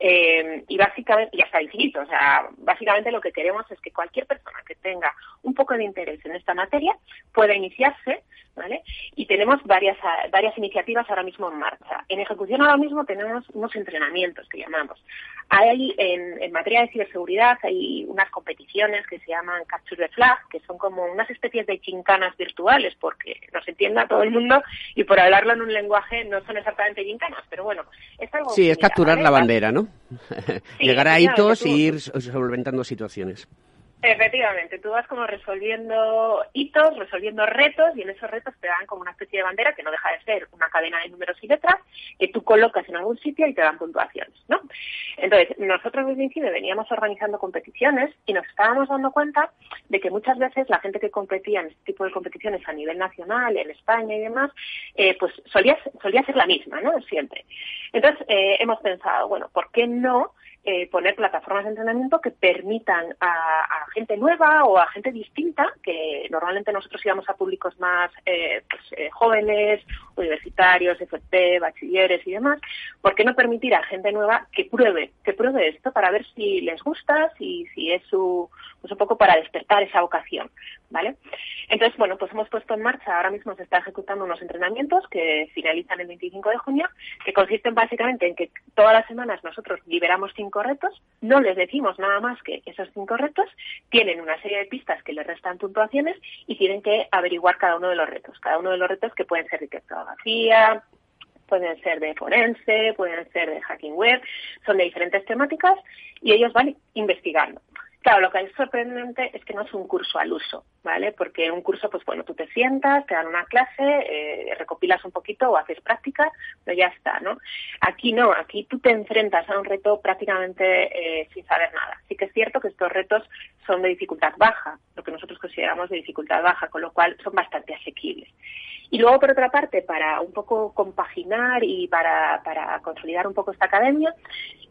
eh, y básicamente, y hasta infinito, o sea, básicamente lo que queremos es que cualquier persona que tenga un poco de interés en esta materia pueda iniciarse, ¿vale? Y tenemos varias, varias iniciativas ahora mismo en marcha. En ejecución ahora mismo tenemos unos entrenamientos que llamamos. Hay, en, en materia de ciberseguridad, hay unas competiciones que se llaman Capture the Flag, que son como unas especies de chincanas virtuales, porque nos entienda todo el mundo y por hablarlo en un lenguaje no son exactamente chincanas, pero bueno, es algo... Sí, es capturar la bandera, ¿no? Sí, Llegar a hitos y ir solventando situaciones. Efectivamente, tú vas como resolviendo hitos, resolviendo retos y en esos retos te dan como una especie de bandera que no deja de ser una cadena de números y letras que tú colocas en algún sitio y te dan puntuaciones, ¿no? Entonces, nosotros desde INCIBE veníamos organizando competiciones y nos estábamos dando cuenta de que muchas veces la gente que competía en este tipo de competiciones a nivel nacional, en España y demás, eh, pues solía, solía ser la misma, ¿no? Siempre. Entonces, eh, hemos pensado, bueno, ¿por qué no eh, poner plataformas de entrenamiento que permitan a, a, gente nueva o a gente distinta, que normalmente nosotros íbamos a públicos más eh, pues, eh, jóvenes, universitarios, FP, bachilleres y demás, ¿por qué no permitir a gente nueva que pruebe, que pruebe esto para ver si les gusta, si, si es su, pues un poco para despertar esa vocación, ¿vale? Entonces, bueno, pues hemos puesto en marcha, ahora mismo se está ejecutando unos entrenamientos que finalizan el 25 de junio, que consisten básicamente en que todas las semanas nosotros liberamos cinco retos, no les decimos nada más que esos cinco retos, tienen una serie de pistas que les restan puntuaciones y tienen que averiguar cada uno de los retos, cada uno de los retos que pueden ser de criptografía, pueden ser de forense, pueden ser de hacking web, son de diferentes temáticas y ellos van investigando. Claro, lo que es sorprendente es que no es un curso al uso, ¿vale? Porque un curso, pues bueno, tú te sientas, te dan una clase, eh, recopilas un poquito o haces práctica, pero ya está, ¿no? Aquí no, aquí tú te enfrentas a un reto prácticamente eh, sin saber nada. Sí que es cierto que estos retos son de dificultad baja, lo que nosotros consideramos de dificultad baja, con lo cual son bastante asequibles. Y luego, por otra parte, para un poco compaginar y para, consolidar un poco esta academia,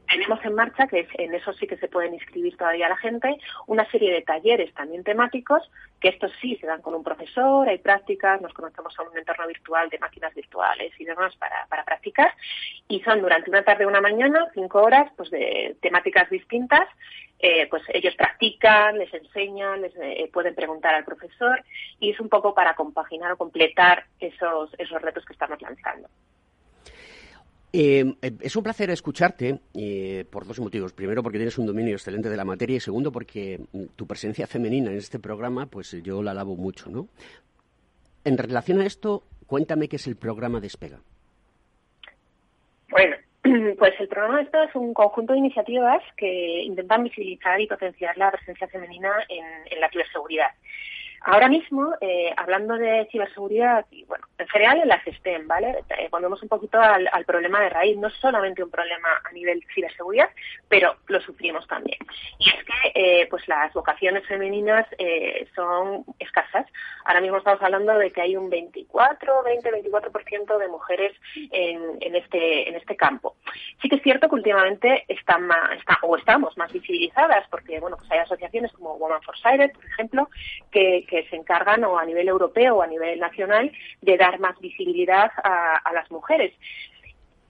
tenemos en marcha, que en eso sí que se pueden inscribir todavía la gente, una serie de talleres también temáticos, que estos sí se dan con un profesor, hay prácticas, nos conocemos a un entorno virtual de máquinas virtuales y demás para, para practicar, y son durante una tarde o una mañana, cinco horas, pues de temáticas distintas, eh, pues ellos practican, les enseñan, les eh, pueden preguntar al profesor, y es un poco para compaginar o completar esos, esos retos que estamos lanzando. Eh, es un placer escucharte eh, por dos motivos. Primero, porque tienes un dominio excelente de la materia y segundo, porque mm, tu presencia femenina en este programa, pues yo la alabo mucho, ¿no? En relación a esto, cuéntame qué es el programa Despega. Bueno, pues el programa Despega es un conjunto de iniciativas que intentan visibilizar y potenciar la presencia femenina en, en la ciberseguridad. Ahora mismo, eh, hablando de ciberseguridad, y bueno, en general en las STEM, ¿vale? Eh, volvemos un poquito al, problema de raíz. No es solamente un problema a nivel ciberseguridad, pero lo sufrimos también. Y es que, eh, pues las vocaciones femeninas son escasas. Ahora mismo estamos hablando de que hay un 24, 20, 24% de mujeres en, este, en este campo. Sí que es cierto que últimamente están más, está, o estamos más visibilizadas, porque, bueno, pues hay asociaciones como Woman for Sight, por ejemplo, que se encargan o a nivel europeo o a nivel nacional de dar más visibilidad a, a las mujeres.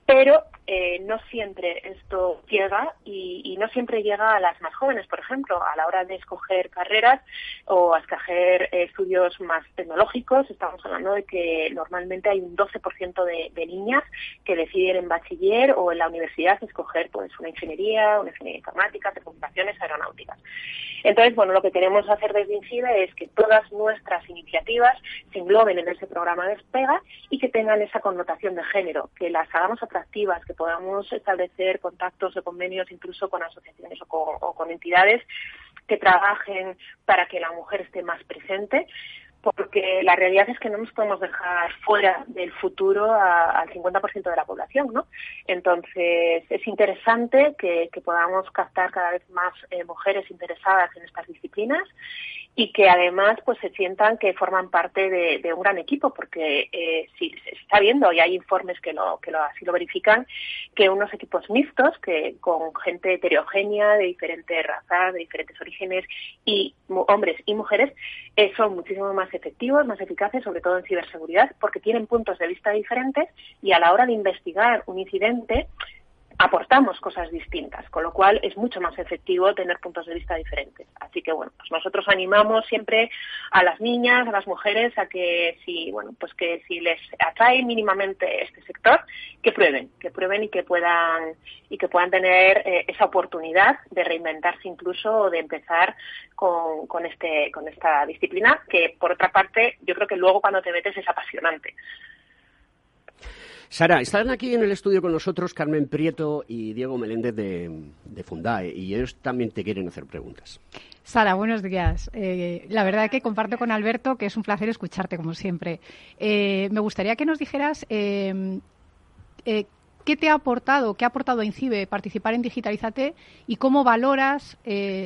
Pero eh, no siempre esto llega y, no siempre llega a las más jóvenes, por ejemplo, a la hora de escoger carreras o a escoger eh, estudios más tecnológicos. Estamos hablando de que normalmente hay un 12% de, niñas que deciden en bachiller o en la universidad escoger pues una ingeniería, una ingeniería informática, telecomunicaciones, aeronáuticas. Entonces, bueno, lo que queremos hacer desde INCIBE es que todas nuestras iniciativas se engloben en ese programa de Despega y que tengan esa connotación de género, que las hagamos atractivas, que podamos establecer contactos o convenios incluso con asociaciones o con, entidades que trabajen para que la mujer esté más presente porque la realidad es que no nos podemos dejar fuera del futuro al 50% de la población, ¿no? Entonces, es interesante que, podamos captar cada vez más eh, mujeres interesadas en estas disciplinas y que además pues se sientan que forman parte de, un gran equipo porque eh, si se está viendo y hay informes que lo que lo, así lo verifican que unos equipos mixtos que con gente heterogénea de diferentes razas de diferentes orígenes y hombres y mujeres eh, son muchísimo más efectivos más eficaces sobre todo en ciberseguridad porque tienen puntos de vista diferentes y a la hora de investigar un incidente aportamos cosas distintas, con lo cual es mucho más efectivo tener puntos de vista diferentes. Así que bueno, pues nosotros animamos siempre a las niñas, a las mujeres a que si bueno, pues que si les atrae mínimamente este sector, que prueben, que prueben y que puedan y que puedan tener eh, esa oportunidad de reinventarse incluso o de empezar con, con este con esta disciplina que por otra parte yo creo que luego cuando te metes es apasionante. Sara, están aquí en el estudio con nosotros Carmen Prieto y Diego Meléndez de, Fundae y ellos también te quieren hacer preguntas. Sara, buenos días. Eh, la verdad que comparto con Alberto que es un placer escucharte, como siempre. Eh, me gustaría que nos dijeras eh, qué te ha aportado, qué ha aportado a INCIBE participar en Digitalizate y cómo valoras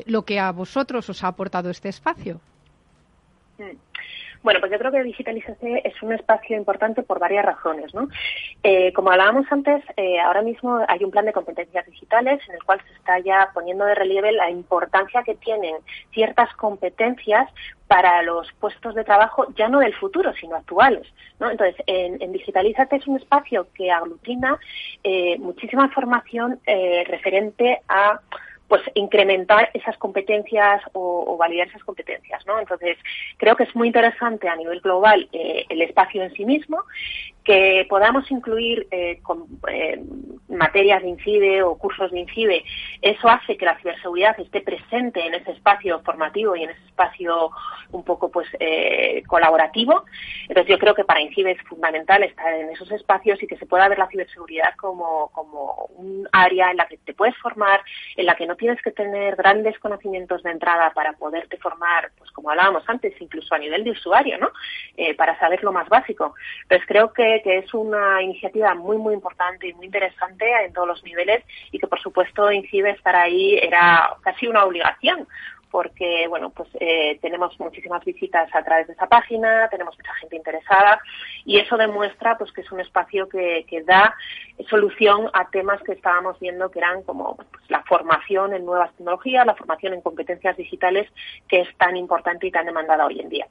lo que a vosotros os ha aportado este espacio. Mm. Bueno, pues yo creo que Digitalización es un espacio importante por varias razones. ¿no? Eh, como hablábamos antes, eh, ahora mismo hay un plan de competencias digitales en el cual se está ya poniendo de relieve la importancia que tienen ciertas competencias para los puestos de trabajo ya no del futuro, sino actuales. ¿no? Entonces, en, en Digitalizate es un espacio que aglutina eh, muchísima información referente a pues incrementar esas competencias o, validar esas competencias, ¿no? Entonces, creo que es muy interesante a nivel global eh, el espacio en sí mismo, que podamos incluir eh, con, eh, materias de INCIDE o cursos de INCIDE, eso hace que la ciberseguridad esté presente en ese espacio formativo y en ese espacio un poco pues colaborativo. Entonces, yo creo que para INCIDE es fundamental estar en esos espacios y que se pueda ver la ciberseguridad como, como un área en la que te puedes formar, en la que no tienes que tener grandes conocimientos de entrada para poderte formar, pues como hablábamos antes, incluso a nivel de usuario, ¿no? Eh, para saber lo más básico. Entonces creo que, que, es una iniciativa muy, muy importante y muy interesante en todos los niveles y que por supuesto incide estar ahí era casi una obligación porque bueno pues eh, tenemos muchísimas visitas a través de esa página tenemos mucha gente interesada y eso demuestra pues que es un espacio que, que da solución a temas que estábamos viendo que eran como pues, la formación en nuevas tecnologías la formación en competencias digitales que es tan importante y tan demandada hoy en día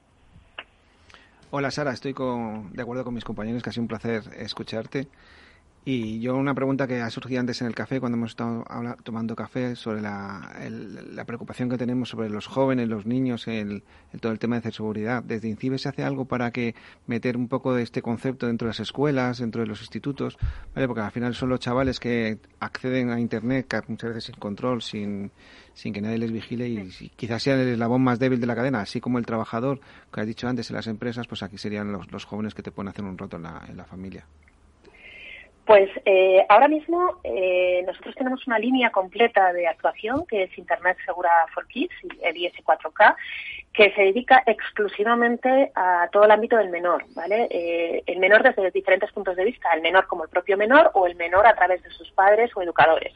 Hola Sara, estoy de acuerdo con mis compañeros, que ha sido un placer escucharte. Y yo una pregunta que ha surgido antes en el café, cuando hemos estado tomando café, sobre la, preocupación que tenemos sobre los jóvenes, los niños, el, todo el tema de seguridad. ¿Desde INCIBE se hace algo para que meter un poco de este concepto dentro de las escuelas, dentro de los institutos? ¿Vale? Porque al final son los chavales que acceden a Internet muchas veces sin control, sin, sin que nadie les vigile y, quizás sea el eslabón más débil de la cadena, así como el trabajador, que has dicho antes en las empresas, pues aquí serían los, los jóvenes que te pueden hacer un roto en la, en la familia. Pues eh, ahora mismo eh, nosotros tenemos una línea completa de actuación que es Internet Segura for Kids, el IS4K, que se dedica exclusivamente a todo el ámbito del menor, ¿vale? Eh, el menor desde diferentes puntos de vista, el menor como el propio menor o el menor a través de sus padres o educadores.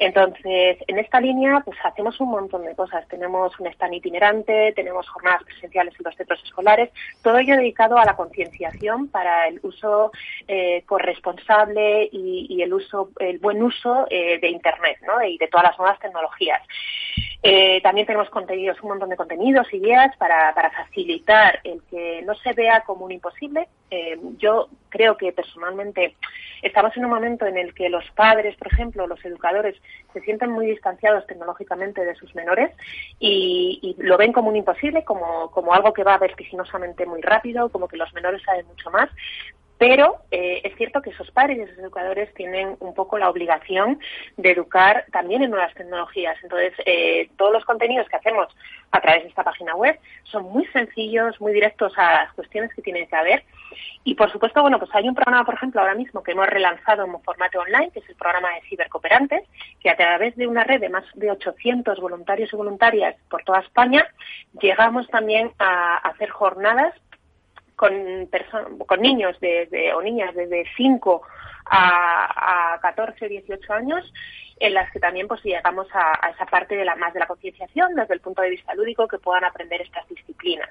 Entonces, en esta línea, pues hacemos un montón de cosas. Tenemos un stand itinerante, tenemos jornadas presenciales en los centros escolares, todo ello dedicado a la concienciación para el uso eh, corresponsable y, el uso, el buen uso eh, de Internet, ¿no? Y de todas las nuevas tecnologías. También tenemos contenidos, un montón de contenidos y para, facilitar el que no se vea como un imposible. Eh, yo creo que personalmente estamos en un momento en el que los padres, por ejemplo, los educadores, se sienten muy distanciados tecnológicamente de sus menores y, y lo ven como un imposible, como, como algo que va vertiginosamente muy rápido, como que los menores saben mucho más. Pero eh, es cierto que esos padres y esos educadores tienen un poco la obligación de educar también en nuevas tecnologías. Entonces, eh, todos los contenidos que hacemos a través de esta página web son muy sencillos, muy directos a las cuestiones que tienen que haber. Y, por supuesto, bueno, pues hay un programa, por ejemplo, ahora mismo que hemos relanzado en formato online, que es el programa de cibercooperantes, que a través de una red de más de 800 voluntarios y voluntarias por toda España, llegamos también a hacer jornadas con, con niños desde, o niñas desde 5 a, a 14 o 18 años en las que también pues llegamos a, esa parte de la más de la concienciación desde el punto de vista lúdico que puedan aprender estas disciplinas.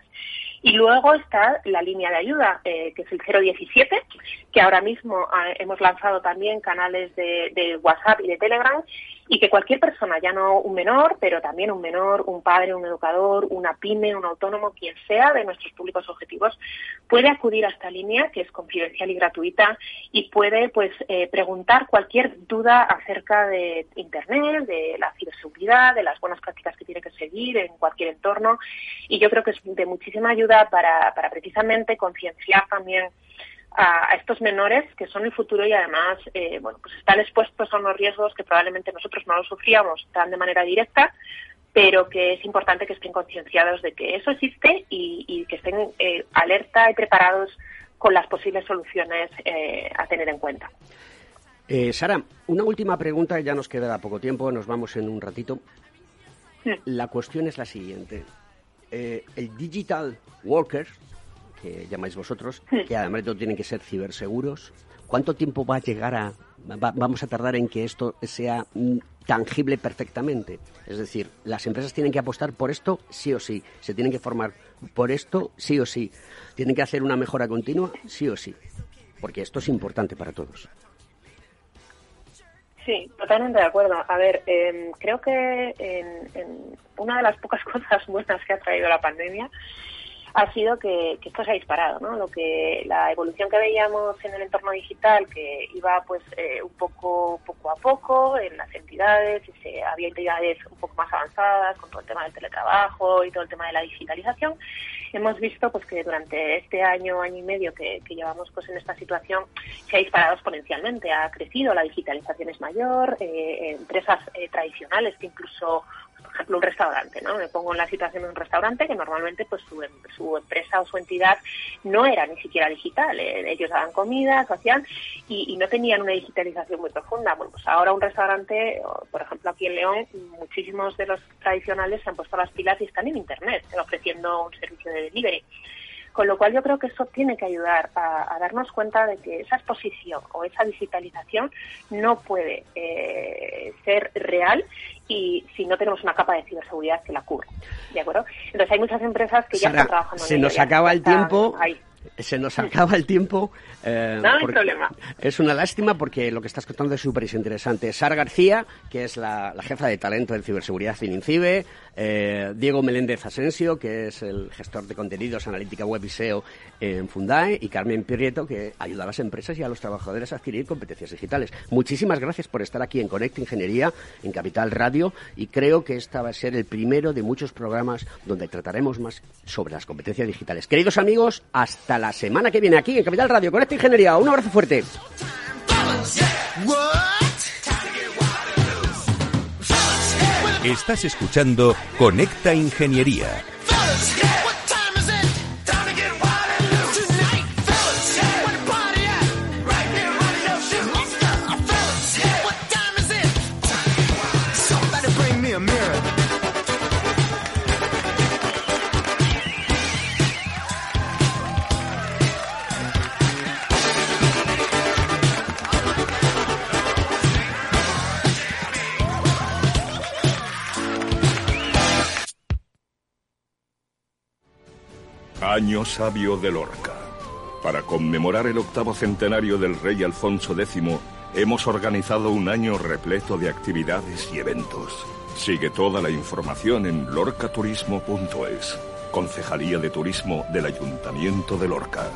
Y luego está la línea de ayuda, eh, que es el 017, que ahora mismo ah, hemos lanzado también canales de WhatsApp y de Telegram y que cualquier persona, ya no un menor, pero también un menor, un padre, un educador, una pyme, un autónomo, quien sea de nuestros públicos objetivos, puede acudir a esta línea que es confidencial y gratuita y puede pues eh, preguntar cualquier duda acerca de Internet, de la ciberseguridad, de las buenas prácticas que tiene que seguir en cualquier entorno. Y yo creo que es de muchísima ayuda para, para precisamente concienciar también a, estos menores que son el futuro y además eh, bueno pues están expuestos a unos riesgos que probablemente nosotros no los sufríamos tan de manera directa pero que es importante que estén concienciados de que eso existe y, que estén eh, alerta y preparados con las posibles soluciones eh, a tener en cuenta. Sara, una última pregunta, ya nos queda poco tiempo, nos vamos en un ratito. La cuestión es la siguiente. el Digital Worker, que llamáis vosotros, que además de tienen que ser ciberseguros. ¿Cuánto tiempo va a llegar a, vamos a tardar en que esto sea mm, tangible perfectamente? Es decir, las empresas tienen que apostar por esto sí o sí, se tienen que formar por esto sí o sí, tienen que hacer una mejora continua sí o sí, porque esto es importante para todos. Sí, totalmente de acuerdo. A ver, em, creo que en, una de las pocas cosas buenas que ha traído la pandemia ha sido que, esto se ha disparado, ¿no? Lo que la evolución que veíamos en el entorno digital, que iba pues eh, un poco poco a poco en las entidades, y se, había entidades un poco más avanzadas con todo el tema del teletrabajo y todo el tema de la digitalización. Hemos visto pues que durante este año, año y medio que, llevamos pues en esta situación se ha disparado exponencialmente, ha crecido, la digitalización es mayor, eh, empresas eh, tradicionales que incluso ejemplo, un restaurante, ¿no? Me pongo en la situación de un restaurante que normalmente pues su, em, empresa o su entidad no era ni siquiera digital. Eh, ellos daban comida, hacían y, no tenían una digitalización muy profunda. Bueno, pues ahora un restaurante, por ejemplo, aquí en León, muchísimos de los tradicionales se han puesto las pilas y están en Internet, ofreciendo un servicio de delivery. Con lo cual yo creo que eso tiene que ayudar a, darnos cuenta de que esa exposición o esa digitalización no puede eh, ser real y si no tenemos una capa de ciberseguridad que la cubra. ¿De acuerdo? Entonces hay muchas empresas que ya están trabajando se nos acaba el tiempo. Se nos acaba el tiempo. Eh, no hay problema. Es una lástima porque lo que estás contando es súper interesante. Sara García, que es la, jefa de talento de ciberseguridad en INCIBE, eh, Diego Meléndez Asensio, que es el gestor de contenidos, analítica web y SEO en Fundae, y Carmen Pirrieto, que ayuda a las empresas y a los trabajadores a adquirir competencias digitales. Muchísimas gracias por estar aquí en Connect Ingeniería, en Capital Radio, y creo que esta va a ser el primero de muchos programas donde trataremos más sobre las competencias digitales. Queridos amigos, hasta la semana que viene aquí en Capital Radio, Connect Ingeniería. Un abrazo fuerte. Estás escuchando Conecta Ingeniería. Año sabio de Lorca. Para conmemorar el octavo centenario del rey Alfonso X, hemos organizado un año repleto de actividades y eventos. Sigue toda la información en lorcaturismo.es. Concejalía de Turismo del Ayuntamiento de Lorca.